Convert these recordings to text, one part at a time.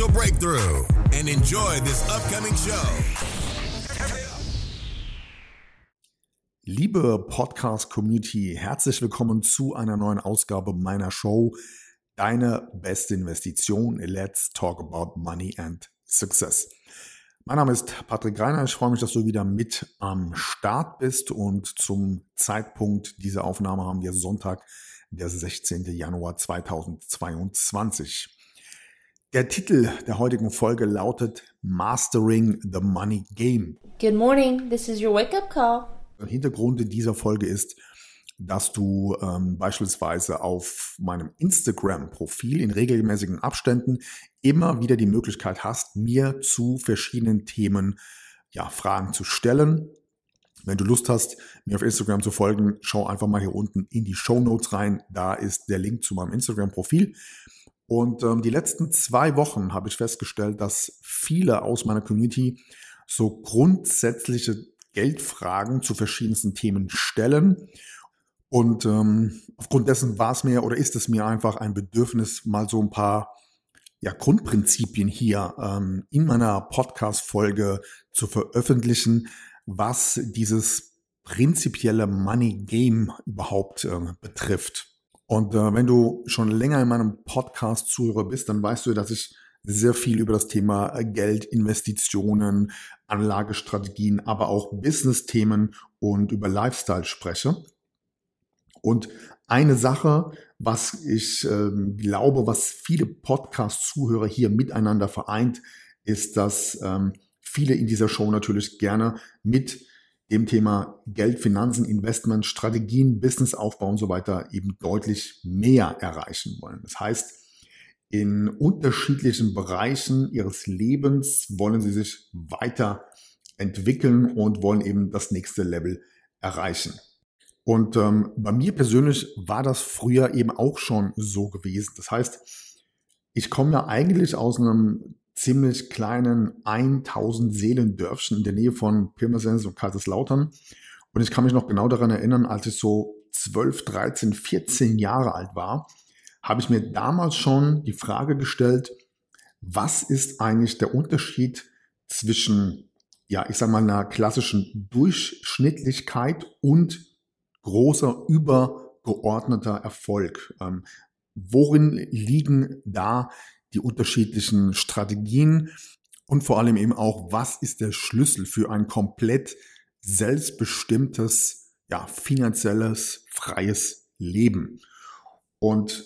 breakthrough and enjoy this upcoming show. Liebe Podcast-Community, herzlich willkommen zu einer neuen Ausgabe meiner Show Deine beste Investition. Let's talk about money and success. Mein Name ist Patrick Reiner. Ich freue mich, dass du wieder mit am Start bist. Und zum Zeitpunkt dieser Aufnahme haben wir Sonntag, der 16. Januar 2022. Der Titel der heutigen Folge lautet Mastering the Money Game. Good morning, this is your wake up call. Hintergrund dieser Folge ist, dass du ähm, beispielsweise auf meinem Instagram-Profil in regelmäßigen Abständen immer wieder die Möglichkeit hast, mir zu verschiedenen Themen ja, Fragen zu stellen. Wenn du Lust hast, mir auf Instagram zu folgen, schau einfach mal hier unten in die Show Notes rein. Da ist der Link zu meinem Instagram-Profil. Und ähm, die letzten zwei Wochen habe ich festgestellt, dass viele aus meiner Community so grundsätzliche Geldfragen zu verschiedensten Themen stellen. Und ähm, aufgrund dessen war es mir oder ist es mir einfach ein Bedürfnis, mal so ein paar ja, Grundprinzipien hier ähm, in meiner Podcast-Folge zu veröffentlichen, was dieses prinzipielle Money Game überhaupt äh, betrifft. Und äh, wenn du schon länger in meinem Podcast Zuhörer bist, dann weißt du, dass ich sehr viel über das Thema äh, Geld, Investitionen, Anlagestrategien, aber auch Business-Themen und über Lifestyle spreche. Und eine Sache, was ich ähm, glaube, was viele Podcast-Zuhörer hier miteinander vereint, ist, dass ähm, viele in dieser Show natürlich gerne mit dem Thema Geld, Finanzen, Investment, Strategien, Businessaufbau und so weiter eben deutlich mehr erreichen wollen. Das heißt, in unterschiedlichen Bereichen ihres Lebens wollen sie sich weiterentwickeln und wollen eben das nächste Level erreichen. Und ähm, bei mir persönlich war das früher eben auch schon so gewesen. Das heißt, ich komme ja eigentlich aus einem ziemlich kleinen 1000 Seelendörfchen in der Nähe von Pirmasens und Kaiserslautern. Und ich kann mich noch genau daran erinnern, als ich so 12, 13, 14 Jahre alt war, habe ich mir damals schon die Frage gestellt, was ist eigentlich der Unterschied zwischen, ja, ich sage mal, einer klassischen Durchschnittlichkeit und großer übergeordneter Erfolg? Ähm, worin liegen da die unterschiedlichen Strategien und vor allem eben auch, was ist der Schlüssel für ein komplett selbstbestimmtes, ja, finanzielles, freies Leben. Und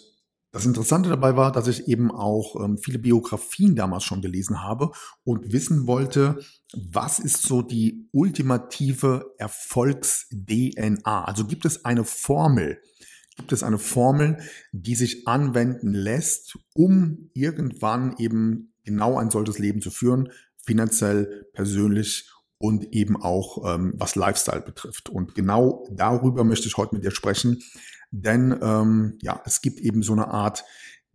das Interessante dabei war, dass ich eben auch ähm, viele Biografien damals schon gelesen habe und wissen wollte, was ist so die ultimative Erfolgs-DNA? Also gibt es eine Formel, gibt es eine Formel, die sich anwenden lässt, um irgendwann eben genau ein solches Leben zu führen, finanziell, persönlich und eben auch ähm, was Lifestyle betrifft. Und genau darüber möchte ich heute mit dir sprechen, denn ähm, ja, es gibt eben so eine Art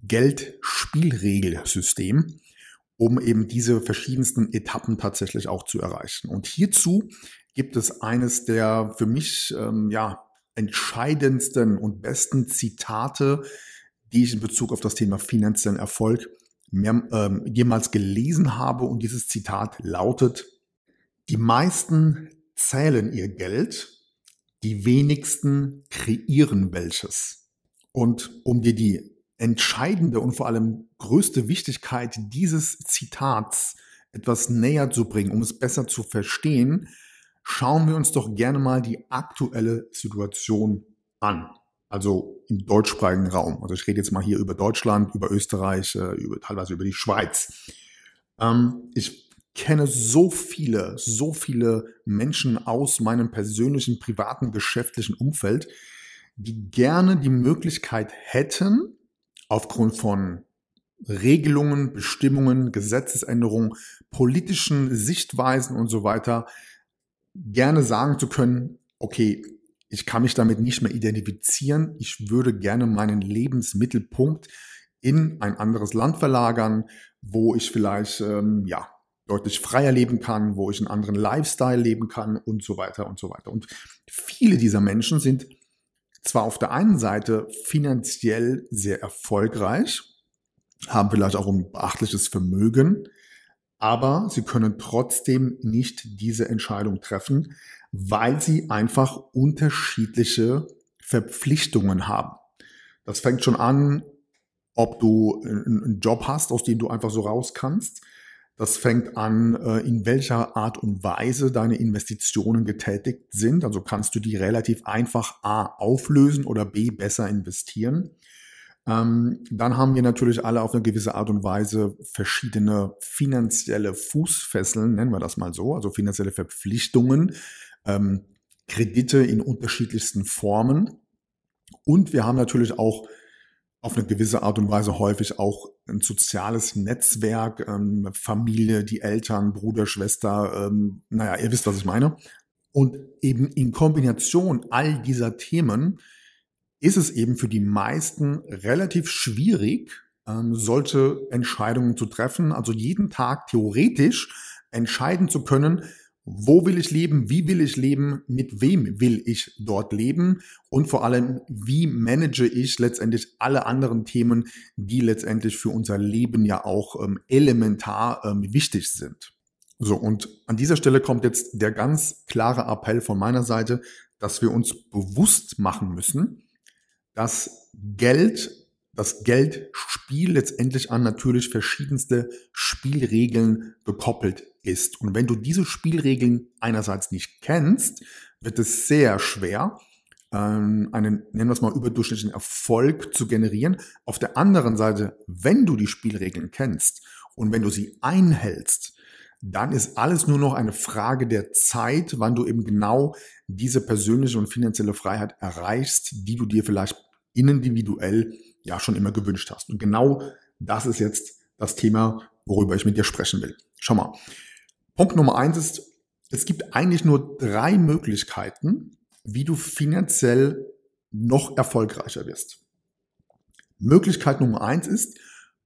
Geldspielregelsystem, um eben diese verschiedensten Etappen tatsächlich auch zu erreichen. Und hierzu gibt es eines der für mich ähm, ja entscheidendsten und besten Zitate, die ich in Bezug auf das Thema finanziellen Erfolg mehr, ähm, jemals gelesen habe. Und dieses Zitat lautet, die meisten zählen ihr Geld, die wenigsten kreieren welches. Und um dir die entscheidende und vor allem größte Wichtigkeit dieses Zitats etwas näher zu bringen, um es besser zu verstehen, schauen wir uns doch gerne mal die aktuelle Situation an. Also im deutschsprachigen Raum. Also ich rede jetzt mal hier über Deutschland, über Österreich, äh, über, teilweise über die Schweiz. Ähm, ich kenne so viele, so viele Menschen aus meinem persönlichen, privaten, geschäftlichen Umfeld, die gerne die Möglichkeit hätten, aufgrund von Regelungen, Bestimmungen, Gesetzesänderungen, politischen Sichtweisen und so weiter gerne sagen zu können, okay, ich kann mich damit nicht mehr identifizieren, ich würde gerne meinen Lebensmittelpunkt in ein anderes Land verlagern, wo ich vielleicht ähm, ja deutlich freier leben kann, wo ich einen anderen Lifestyle leben kann und so weiter und so weiter. Und viele dieser Menschen sind zwar auf der einen Seite finanziell sehr erfolgreich, haben vielleicht auch ein beachtliches Vermögen, aber sie können trotzdem nicht diese Entscheidung treffen, weil sie einfach unterschiedliche Verpflichtungen haben. Das fängt schon an, ob du einen Job hast, aus dem du einfach so raus kannst. Das fängt an, äh, in welcher Art und Weise deine Investitionen getätigt sind. Also kannst du die relativ einfach A auflösen oder B besser investieren. Ähm, dann haben wir natürlich alle auf eine gewisse Art und Weise verschiedene finanzielle Fußfesseln, nennen wir das mal so, also finanzielle Verpflichtungen, ähm, Kredite in unterschiedlichsten Formen. Und wir haben natürlich auch auf eine gewisse Art und Weise häufig auch ein soziales Netzwerk, ähm, Familie, die Eltern, Bruder, Schwester, ähm, naja, ihr wisst, was ich meine. Und eben in Kombination all dieser Themen ist es eben für die meisten relativ schwierig, ähm, solche Entscheidungen zu treffen. Also jeden Tag theoretisch entscheiden zu können, wo will ich leben, wie will ich leben, mit wem will ich dort leben und vor allem, wie manage ich letztendlich alle anderen Themen, die letztendlich für unser Leben ja auch ähm, elementar ähm, wichtig sind. So, und an dieser Stelle kommt jetzt der ganz klare Appell von meiner Seite, dass wir uns bewusst machen müssen, dass Geld, das Geldspiel letztendlich an natürlich verschiedenste Spielregeln gekoppelt ist. Und wenn du diese Spielregeln einerseits nicht kennst, wird es sehr schwer, ähm, einen, nennen wir es mal, überdurchschnittlichen Erfolg zu generieren. Auf der anderen Seite, wenn du die Spielregeln kennst und wenn du sie einhältst, dann ist alles nur noch eine Frage der Zeit, wann du eben genau diese persönliche und finanzielle Freiheit erreichst, die du dir vielleicht individuell ja schon immer gewünscht hast. Und genau das ist jetzt das Thema, worüber ich mit dir sprechen will. Schau mal. Punkt Nummer eins ist, es gibt eigentlich nur drei Möglichkeiten, wie du finanziell noch erfolgreicher wirst. Möglichkeit Nummer eins ist,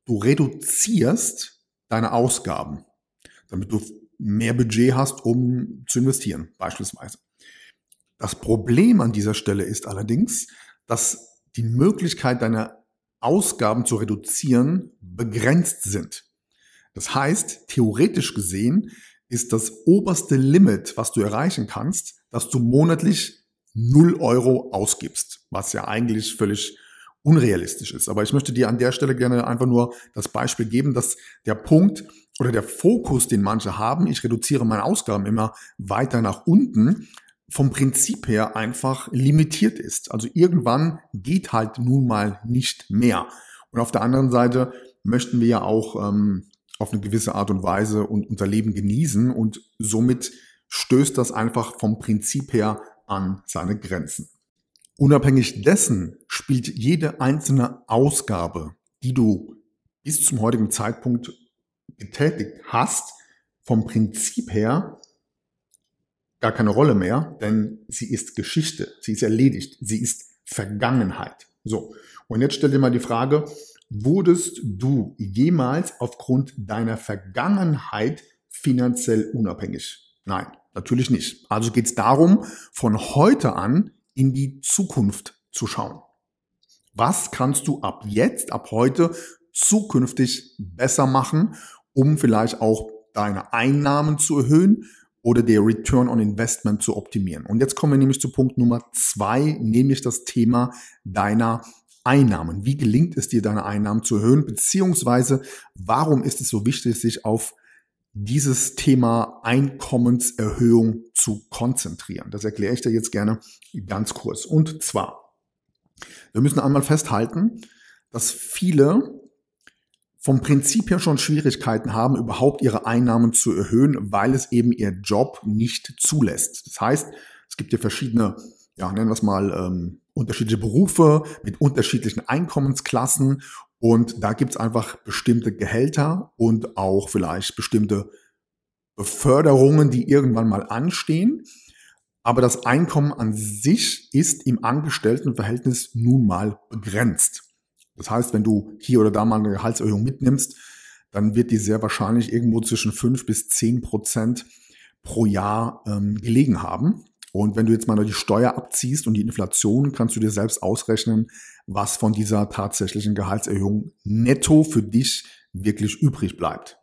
du reduzierst deine Ausgaben damit du mehr Budget hast, um zu investieren, beispielsweise. Das Problem an dieser Stelle ist allerdings, dass die Möglichkeit deiner Ausgaben zu reduzieren begrenzt sind. Das heißt, theoretisch gesehen ist das oberste Limit, was du erreichen kannst, dass du monatlich 0 Euro ausgibst, was ja eigentlich völlig unrealistisch ist. Aber ich möchte dir an der Stelle gerne einfach nur das Beispiel geben, dass der Punkt, oder der Fokus, den manche haben, ich reduziere meine Ausgaben immer weiter nach unten, vom Prinzip her einfach limitiert ist. Also irgendwann geht halt nun mal nicht mehr. Und auf der anderen Seite möchten wir ja auch ähm, auf eine gewisse Art und Weise und unser Leben genießen und somit stößt das einfach vom Prinzip her an seine Grenzen. Unabhängig dessen spielt jede einzelne Ausgabe, die du bis zum heutigen Zeitpunkt getätigt hast, vom Prinzip her gar keine Rolle mehr, denn sie ist Geschichte, sie ist erledigt, sie ist Vergangenheit. So, und jetzt stell dir mal die Frage, wurdest du jemals aufgrund deiner Vergangenheit finanziell unabhängig? Nein, natürlich nicht. Also geht es darum, von heute an in die Zukunft zu schauen. Was kannst du ab jetzt, ab heute zukünftig besser machen um vielleicht auch deine Einnahmen zu erhöhen oder der Return on Investment zu optimieren. Und jetzt kommen wir nämlich zu Punkt Nummer zwei, nämlich das Thema deiner Einnahmen. Wie gelingt es dir, deine Einnahmen zu erhöhen? Beziehungsweise, warum ist es so wichtig, sich auf dieses Thema Einkommenserhöhung zu konzentrieren? Das erkläre ich dir jetzt gerne ganz kurz. Und zwar, wir müssen einmal festhalten, dass viele vom Prinzip her schon Schwierigkeiten haben, überhaupt ihre Einnahmen zu erhöhen, weil es eben ihr Job nicht zulässt. Das heißt, es gibt ja verschiedene, ja, nennen wir es mal, ähm, unterschiedliche Berufe mit unterschiedlichen Einkommensklassen Und da gibt's einfach bestimmte Gehälter und auch vielleicht bestimmte Beförderungen, die irgendwann mal anstehen. Aber das Einkommen an sich ist im Angestelltenverhältnis nun mal begrenzt. Das heißt, wenn du hier oder da mal eine Gehaltserhöhung mitnimmst, dann wird die sehr wahrscheinlich irgendwo zwischen fünf bis zehn Prozent pro Jahr ähm, gelegen haben. Und wenn du jetzt mal die Steuer abziehst und die Inflation, kannst du dir selbst ausrechnen, was von dieser tatsächlichen Gehaltserhöhung netto für dich wirklich übrig bleibt.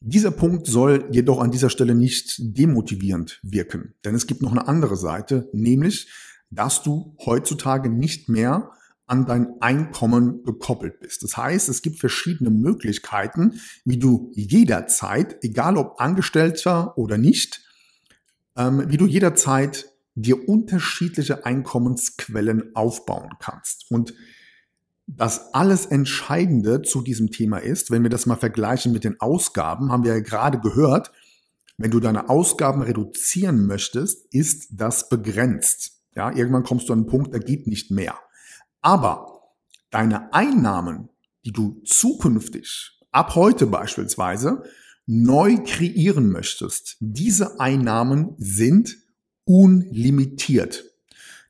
Dieser Punkt soll jedoch an dieser Stelle nicht demotivierend wirken, denn es gibt noch eine andere Seite, nämlich, dass du heutzutage nicht mehr an dein Einkommen gekoppelt bist. Das heißt, es gibt verschiedene Möglichkeiten, wie du jederzeit, egal ob Angestellter oder nicht, ähm, wie du jederzeit dir unterschiedliche Einkommensquellen aufbauen kannst. Und das alles Entscheidende zu diesem Thema ist, wenn wir das mal vergleichen mit den Ausgaben, haben wir ja gerade gehört, wenn du deine Ausgaben reduzieren möchtest, ist das begrenzt. Ja, irgendwann kommst du an einen Punkt, da geht nicht mehr. Aber deine Einnahmen, die du zukünftig, ab heute beispielsweise, neu kreieren möchtest, diese Einnahmen sind unlimitiert.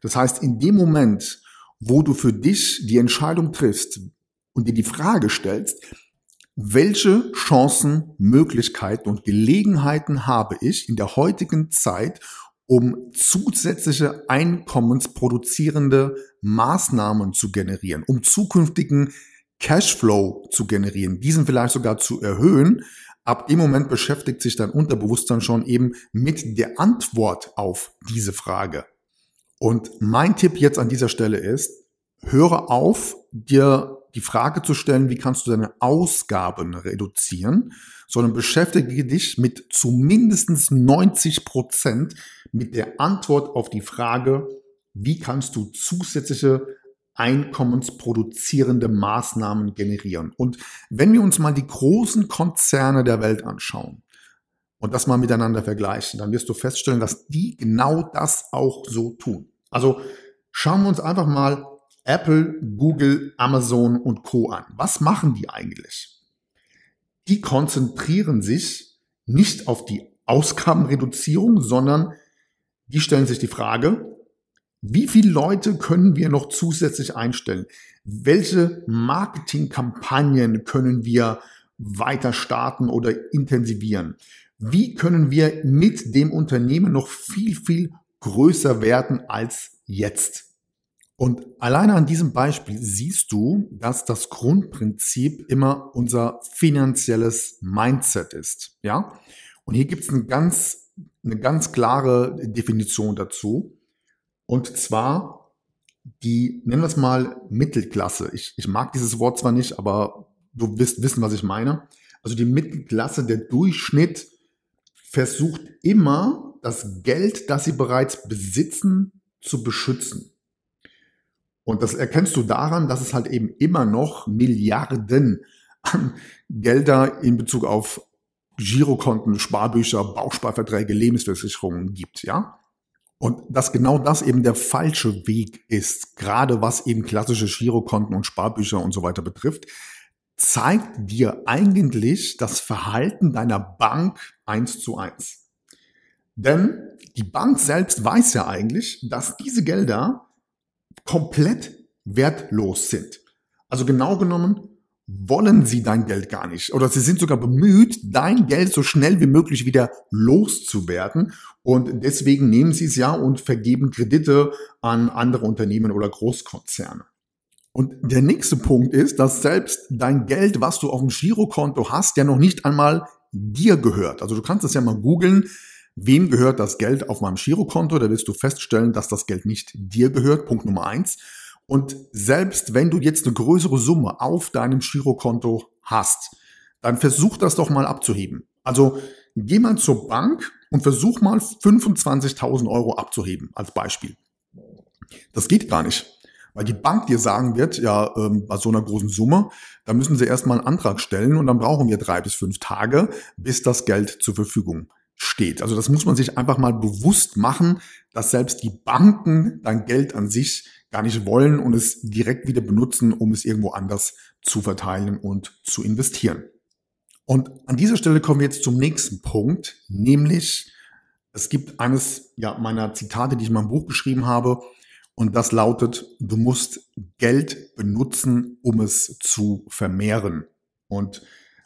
Das heißt, in dem Moment, wo du für dich die Entscheidung triffst und dir die Frage stellst, welche Chancen, Möglichkeiten und Gelegenheiten habe ich in der heutigen Zeit, um zusätzliche einkommensproduzierende Maßnahmen zu generieren, um zukünftigen Cashflow zu generieren, diesen vielleicht sogar zu erhöhen. Ab dem Moment beschäftigt sich dein Unterbewusstsein schon eben mit der Antwort auf diese Frage. Und mein Tipp jetzt an dieser Stelle ist, höre auf, dir die Frage zu stellen, wie kannst du deine Ausgaben reduzieren, sondern beschäftige dich mit zumindest 90 Prozent mit der Antwort auf die Frage, wie kannst du zusätzliche einkommensproduzierende Maßnahmen generieren. Und wenn wir uns mal die großen Konzerne der Welt anschauen, und das mal miteinander vergleichen, dann wirst du feststellen, dass die genau das auch so tun. Also schauen wir uns einfach mal Apple, Google, Amazon und Co an. Was machen die eigentlich? Die konzentrieren sich nicht auf die Ausgabenreduzierung, sondern die stellen sich die Frage, wie viele Leute können wir noch zusätzlich einstellen? Welche Marketingkampagnen können wir weiter starten oder intensivieren? wie können wir mit dem Unternehmen noch viel, viel größer werden als jetzt. Und alleine an diesem Beispiel siehst du, dass das Grundprinzip immer unser finanzielles Mindset ist. Ja? Und hier gibt es eine ganz, eine ganz klare Definition dazu. Und zwar die, nennen wir es mal Mittelklasse. Ich, ich mag dieses Wort zwar nicht, aber du wirst wissen, was ich meine. Also die Mittelklasse, der Durchschnitt versucht immer, das Geld, das sie bereits besitzen, zu beschützen. Und das erkennst du daran, dass es halt eben immer noch Milliarden an Gelder in Bezug auf Girokonten, Sparbücher, Bausparverträge, Lebensversicherungen gibt, ja? Und dass genau das eben der falsche Weg ist, gerade was eben klassische Girokonten und Sparbücher und so weiter betrifft, zeigt dir eigentlich das Verhalten deiner Bank eins zu eins. Denn die Bank selbst weiß ja eigentlich, dass diese Gelder komplett wertlos sind. Also genau genommen wollen sie dein Geld gar nicht. Oder sie sind sogar bemüht, dein Geld so schnell wie möglich wieder loszuwerden. Und deswegen nehmen sie es ja und vergeben Kredite an andere Unternehmen oder Großkonzerne. Und der nächste Punkt ist, dass selbst dein Geld, was du auf dem Girokonto hast, ja noch nicht einmal dir gehört. Also du kannst es ja mal googeln, wem gehört das Geld auf meinem Girokonto? Da wirst du feststellen, dass das Geld nicht dir gehört. Punkt Nummer eins. Und selbst wenn du jetzt eine größere Summe auf deinem Girokonto hast, dann versuch das doch mal abzuheben. Also geh mal zur Bank und versuch mal 25.000 Euro abzuheben als Beispiel. Das geht gar nicht. Weil die Bank dir sagen wird, ja, ähm, bei so einer großen Summe, da müssen sie erstmal einen Antrag stellen und dann brauchen wir drei bis fünf Tage, bis das Geld zur Verfügung steht. Also das muss man sich einfach mal bewusst machen, dass selbst die Banken dein Geld an sich gar nicht wollen und es direkt wieder benutzen, um es irgendwo anders zu verteilen und zu investieren. Und an dieser Stelle kommen wir jetzt zum nächsten Punkt, nämlich es gibt eines ja, meiner Zitate, die ich in meinem Buch geschrieben habe, und das lautet, du musst Geld benutzen, um es zu vermehren. Und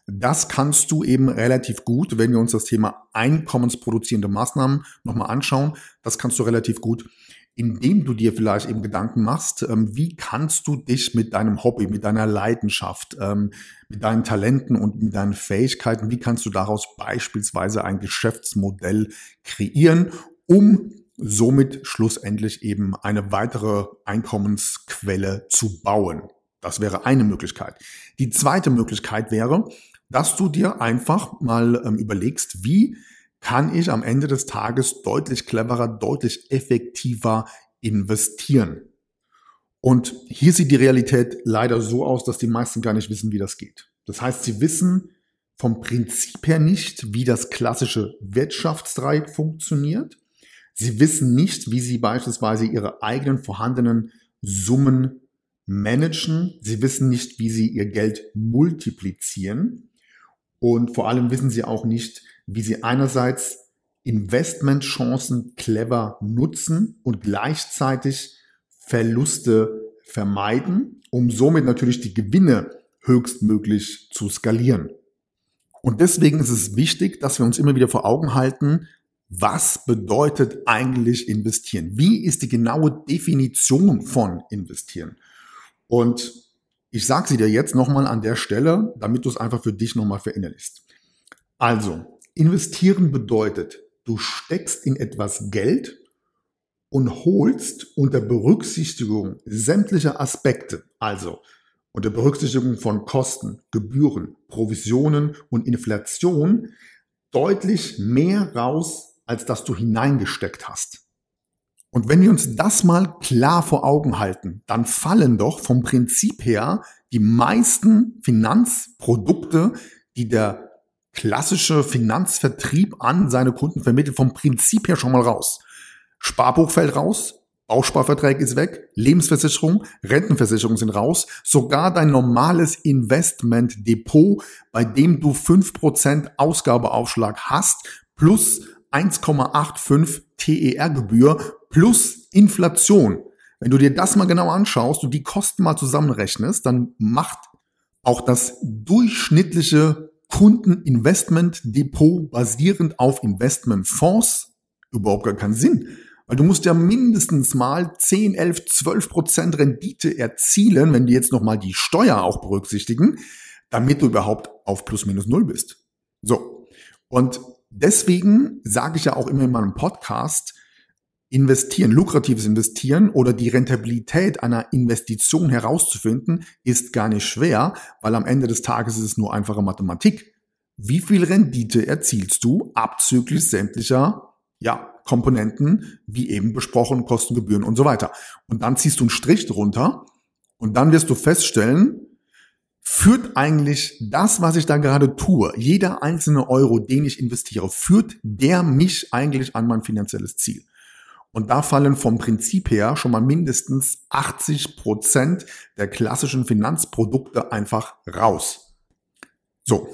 das kannst du eben relativ gut, wenn wir uns das Thema einkommensproduzierende Maßnahmen nochmal anschauen. Das kannst du relativ gut, indem du dir vielleicht eben Gedanken machst, ähm, wie kannst du dich mit deinem Hobby, mit deiner Leidenschaft, ähm, mit deinen Talenten und mit deinen Fähigkeiten, wie kannst du daraus beispielsweise ein Geschäftsmodell kreieren, um somit schlussendlich eben eine weitere Einkommensquelle zu bauen. Das wäre eine Möglichkeit. Die zweite Möglichkeit wäre, dass du dir einfach mal ähm, überlegst, wie kann ich am Ende des Tages deutlich cleverer, deutlich effektiver investieren. Und hier sieht die Realität leider so aus, dass die meisten gar nicht wissen, wie das geht. Das heißt, sie wissen vom Prinzip her nicht, wie das klassische Wirtschaftsdreieck funktioniert. Sie wissen nicht, wie sie beispielsweise ihre eigenen vorhandenen Summen managen. Sie wissen nicht, wie sie ihr Geld multiplizieren. Und vor allem wissen sie auch nicht, wie sie einerseits Investmentchancen clever nutzen und gleichzeitig Verluste vermeiden, um somit natürlich die Gewinne höchstmöglich zu skalieren. Und deswegen ist es wichtig, dass wir uns immer wieder vor Augen halten, was bedeutet eigentlich investieren? Wie ist die genaue Definition von investieren? Und ich sage sie dir jetzt nochmal an der Stelle, damit du es einfach für dich nochmal verinnerlichst. Also, investieren bedeutet, du steckst in etwas Geld und holst unter Berücksichtigung sämtlicher Aspekte, also unter Berücksichtigung von Kosten, Gebühren, Provisionen und Inflation, deutlich mehr raus, als dass du hineingesteckt hast. Und wenn wir uns das mal klar vor Augen halten, dann fallen doch vom Prinzip her die meisten Finanzprodukte, die der klassische Finanzvertrieb an seine Kunden vermittelt, vom Prinzip her schon mal raus. Sparbuch fällt raus, Bausparvertrag ist weg, Lebensversicherung, Rentenversicherung sind raus, sogar dein normales Investmentdepot, bei dem du fünf Prozent Ausgabeaufschlag hast, plus 1,85 TER-Gebühr plus Inflation. Wenn du dir das mal genau anschaust und die Kosten mal zusammenrechnest, dann macht auch das durchschnittliche Kundeninvestmentdepot basierend auf Investmentfonds überhaupt gar keinen Sinn. Weil du musst ja mindestens mal 10, 11, 12 Prozent Rendite erzielen, wenn die jetzt nochmal die Steuer auch berücksichtigen, damit du überhaupt auf plus minus null bist. So. Und deswegen sage ich ja auch immer in meinem Podcast, investieren, lukratives Investieren oder die Rentabilität einer Investition herauszufinden, ist gar nicht schwer, weil am Ende des Tages ist es nur einfache Mathematik. Wie viel Rendite erzielst du abzüglich sämtlicher ja, Komponenten, wie eben besprochen, Kosten, Gebühren und so weiter. Und dann ziehst du einen Strich drunter und dann wirst du feststellen, führt eigentlich das, was ich da gerade tue, jeder einzelne Euro, den ich investiere, führt der mich eigentlich an mein finanzielles Ziel? Und da fallen vom Prinzip her schon mal mindestens 80 Prozent der klassischen Finanzprodukte einfach raus. So.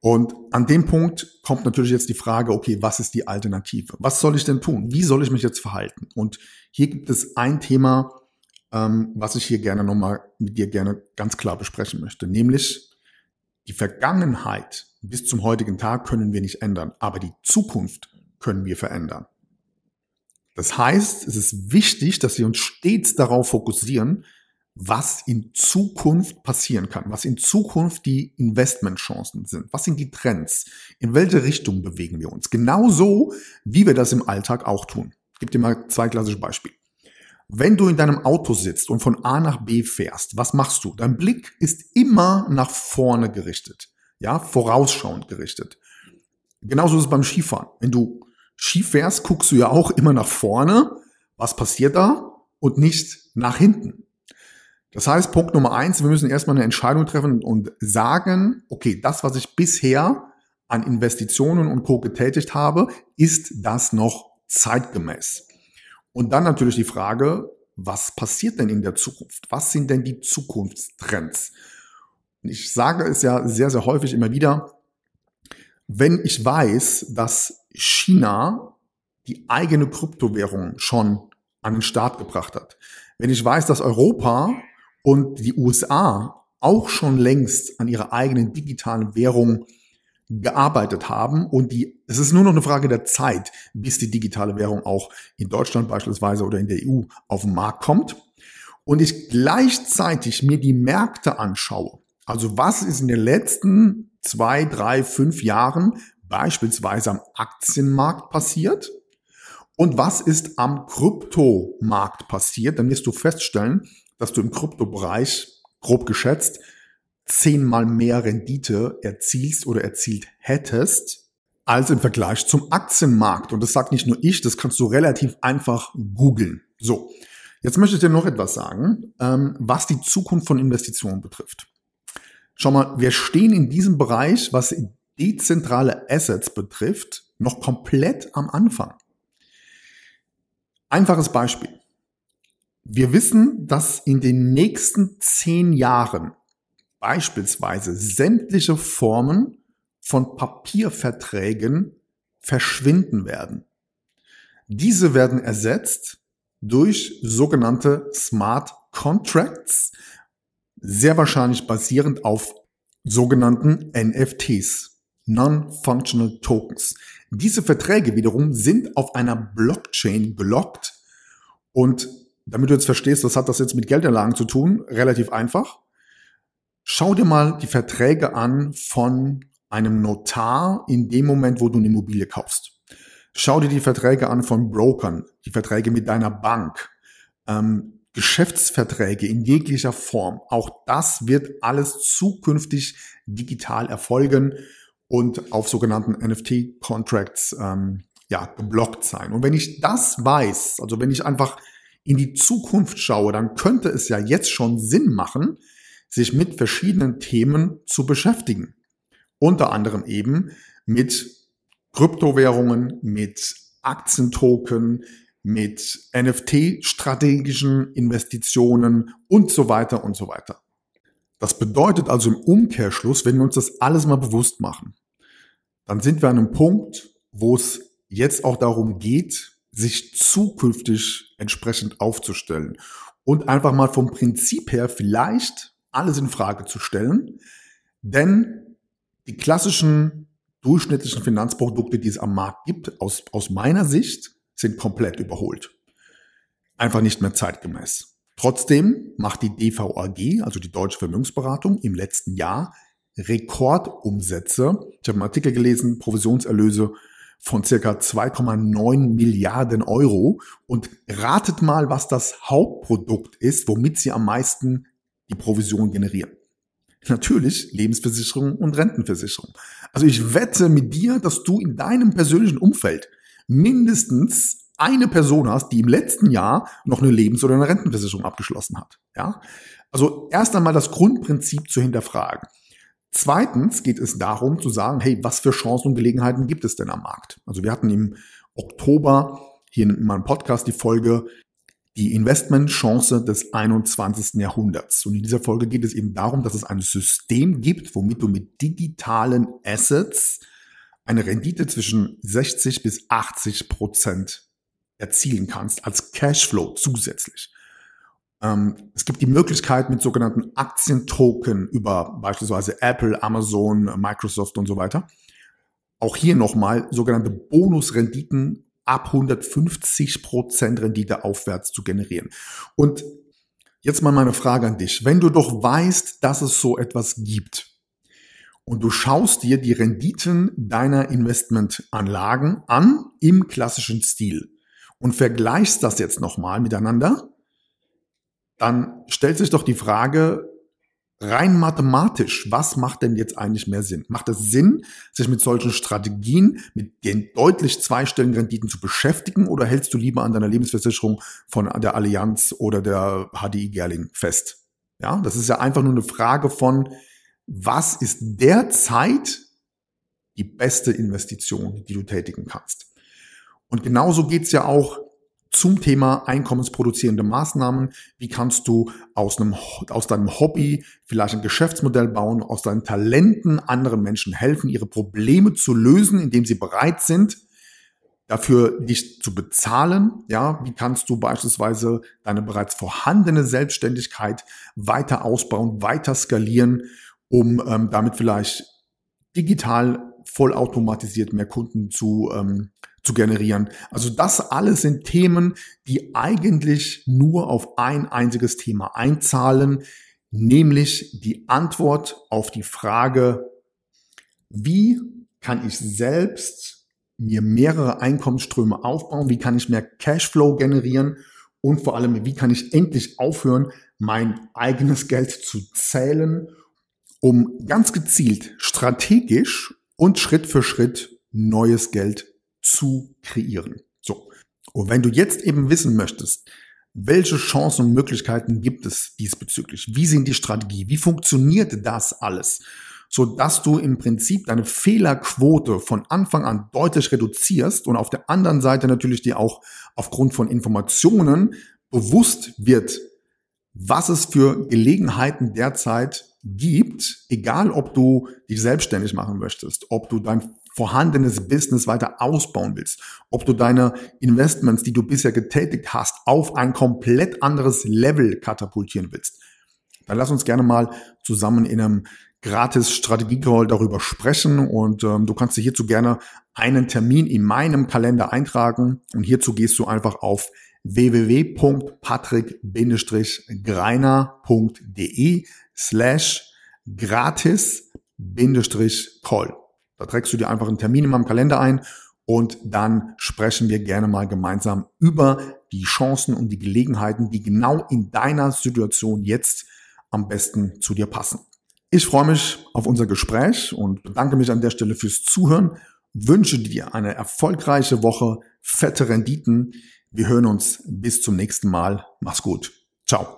Und an dem Punkt kommt natürlich jetzt die Frage, okay, was ist die Alternative? Was soll ich denn tun? Wie soll ich mich jetzt verhalten? Und hier gibt es ein Thema, ähm, was ich hier gerne nochmal mit dir gerne ganz klar besprechen möchte, nämlich die Vergangenheit bis zum heutigen Tag können wir nicht ändern, aber die Zukunft können wir verändern. Das heißt, es ist wichtig, dass wir uns stets darauf fokussieren, was in Zukunft passieren kann, was in Zukunft die Investmentchancen sind, was sind die Trends, in welche Richtung bewegen wir uns. Genauso, wie wir das im Alltag auch tun. Ich gebe dir mal zwei klassische Beispiele. Wenn du in deinem Auto sitzt und von A nach B fährst, was machst du? Dein Blick ist immer nach vorne gerichtet, ja, vorausschauend gerichtet. Genauso ist es beim Skifahren. Wenn du Ski fährst, guckst du ja auch immer nach vorne. Was passiert da? Und nicht nach hinten. Das heißt, Punkt Nummer eins, wir müssen erstmal eine Entscheidung treffen und sagen, okay, das, was ich bisher an Investitionen und Co. getätigt habe, ist das noch zeitgemäß? Und dann natürlich die Frage, was passiert denn in der Zukunft? Was sind denn die Zukunftstrends? Ich sage es ja sehr, sehr häufig immer wieder, wenn ich weiß, dass China die eigene Kryptowährung schon an den Start gebracht hat, wenn ich weiß, dass Europa und die USA auch schon längst an ihrer eigenen digitalen Währung gearbeitet haben und die, es ist nur noch eine Frage der Zeit, bis die digitale Währung auch in Deutschland beispielsweise oder in der EU auf den Markt kommt. Und ich gleichzeitig mir die Märkte anschaue, also was ist in den letzten zwei, drei, fünf Jahren beispielsweise am Aktienmarkt passiert und was ist am Kryptomarkt passiert, dann wirst du feststellen, dass du im Kryptobereich grob geschätzt zehnmal mehr Rendite erzielst oder erzielt hättest als im Vergleich zum Aktienmarkt. Und das sagt nicht nur ich, das kannst du relativ einfach googeln. So, jetzt möchte ich dir noch etwas sagen, ähm, was die Zukunft von Investitionen betrifft. Schau mal, wir stehen in diesem Bereich, was dezentrale Assets betrifft, noch komplett am Anfang. Einfaches Beispiel. Wir wissen, dass in den nächsten zehn Jahren beispielsweise sämtliche Formen von Papierverträgen verschwinden werden. Diese werden ersetzt durch sogenannte Smart Contracts, sehr wahrscheinlich basierend auf sogenannten NFTs, Non-Functional Tokens. Diese Verträge wiederum sind auf einer Blockchain gelockt und damit du jetzt verstehst, was hat das jetzt mit Geldanlagen zu tun, relativ einfach. Schau dir mal die Verträge an von einem Notar in dem Moment, wo du eine Immobilie kaufst. Schau dir die Verträge an von Brokern, die Verträge mit deiner Bank, ähm, Geschäftsverträge in jeglicher Form. Auch das wird alles zukünftig digital erfolgen und auf sogenannten NFT-Contracts ähm, ja, geblockt sein. Und wenn ich das weiß, also wenn ich einfach in die Zukunft schaue, dann könnte es ja jetzt schon Sinn machen, sich mit verschiedenen Themen zu beschäftigen. Unter anderem eben mit Kryptowährungen, mit Aktientoken, mit NFT-strategischen Investitionen und so weiter und so weiter. Das bedeutet also im Umkehrschluss, wenn wir uns das alles mal bewusst machen, dann sind wir an einem Punkt, wo es jetzt auch darum geht, sich zukünftig entsprechend aufzustellen und einfach mal vom Prinzip her vielleicht alles in Frage zu stellen, denn die klassischen durchschnittlichen Finanzprodukte, die es am Markt gibt, aus, aus meiner Sicht, sind komplett überholt. Einfach nicht mehr zeitgemäß. Trotzdem macht die DVAG, also die Deutsche Vermögensberatung, im letzten Jahr Rekordumsätze. Ich habe einen Artikel gelesen, Provisionserlöse von circa 2,9 Milliarden Euro. Und ratet mal, was das Hauptprodukt ist, womit sie am meisten die Provision generieren. Natürlich Lebensversicherung und Rentenversicherung. Also ich wette mit dir, dass du in deinem persönlichen Umfeld mindestens eine Person hast, die im letzten Jahr noch eine Lebens- oder eine Rentenversicherung abgeschlossen hat. Ja? Also erst einmal das Grundprinzip zu hinterfragen. Zweitens geht es darum zu sagen, hey, was für Chancen und Gelegenheiten gibt es denn am Markt? Also wir hatten im Oktober hier in meinem Podcast die Folge die Investmentchance des 21. Jahrhunderts. Und in dieser Folge geht es eben darum, dass es ein System gibt, womit du mit digitalen Assets eine Rendite zwischen 60 bis 80 Prozent erzielen kannst als Cashflow zusätzlich. Ähm, es gibt die Möglichkeit mit sogenannten Aktientoken über beispielsweise Apple, Amazon, Microsoft und so weiter. Auch hier nochmal sogenannte Bonusrenditen ab 150 Prozent Rendite aufwärts zu generieren. Und jetzt mal meine Frage an dich. Wenn du doch weißt, dass es so etwas gibt und du schaust dir die Renditen deiner Investmentanlagen an im klassischen Stil und vergleichst das jetzt nochmal miteinander, dann stellt sich doch die Frage, rein mathematisch, was macht denn jetzt eigentlich mehr Sinn? Macht es Sinn, sich mit solchen Strategien, mit den deutlich zweistelligen Renditen zu beschäftigen oder hältst du lieber an deiner Lebensversicherung von der Allianz oder der HDI Gerling fest? Ja, das ist ja einfach nur eine Frage von, was ist derzeit die beste Investition, die du tätigen kannst? Und genauso geht's ja auch zum Thema einkommensproduzierende Maßnahmen. Wie kannst du aus, einem, aus deinem Hobby vielleicht ein Geschäftsmodell bauen, aus deinen Talenten anderen Menschen helfen, ihre Probleme zu lösen, indem sie bereit sind, dafür dich zu bezahlen. Ja, wie kannst du beispielsweise deine bereits vorhandene Selbstständigkeit weiter ausbauen, weiter skalieren, um ähm, damit vielleicht digital vollautomatisiert mehr Kunden zu, ähm, zu generieren. Also das alles sind Themen, die eigentlich nur auf ein einziges Thema einzahlen, nämlich die Antwort auf die Frage, wie kann ich selbst mir mehrere Einkommensströme aufbauen, wie kann ich mehr Cashflow generieren und vor allem, wie kann ich endlich aufhören, mein eigenes Geld zu zählen, um ganz gezielt, strategisch und Schritt für Schritt neues Geld zu kreieren. So. Und wenn du jetzt eben wissen möchtest, welche Chancen und Möglichkeiten gibt es diesbezüglich? Wie sind die Strategie? Wie funktioniert das alles? So dass du im Prinzip deine Fehlerquote von Anfang an deutlich reduzierst und auf der anderen Seite natürlich dir auch aufgrund von Informationen bewusst wird, was es für Gelegenheiten derzeit gibt, egal ob du dich selbstständig machen möchtest, ob du dein vorhandenes Business weiter ausbauen willst, ob du deine Investments, die du bisher getätigt hast, auf ein komplett anderes Level katapultieren willst, dann lass uns gerne mal zusammen in einem gratis Strategie-Call darüber sprechen und ähm, du kannst dir hierzu gerne einen Termin in meinem Kalender eintragen und hierzu gehst du einfach auf www.patrick-greiner.de slash gratis-call. Da trägst du dir einfach einen Termin in meinem Kalender ein und dann sprechen wir gerne mal gemeinsam über die Chancen und die Gelegenheiten, die genau in deiner Situation jetzt am besten zu dir passen. Ich freue mich auf unser Gespräch und bedanke mich an der Stelle fürs Zuhören, wünsche dir eine erfolgreiche Woche, fette Renditen. Wir hören uns bis zum nächsten Mal. Mach's gut. Ciao.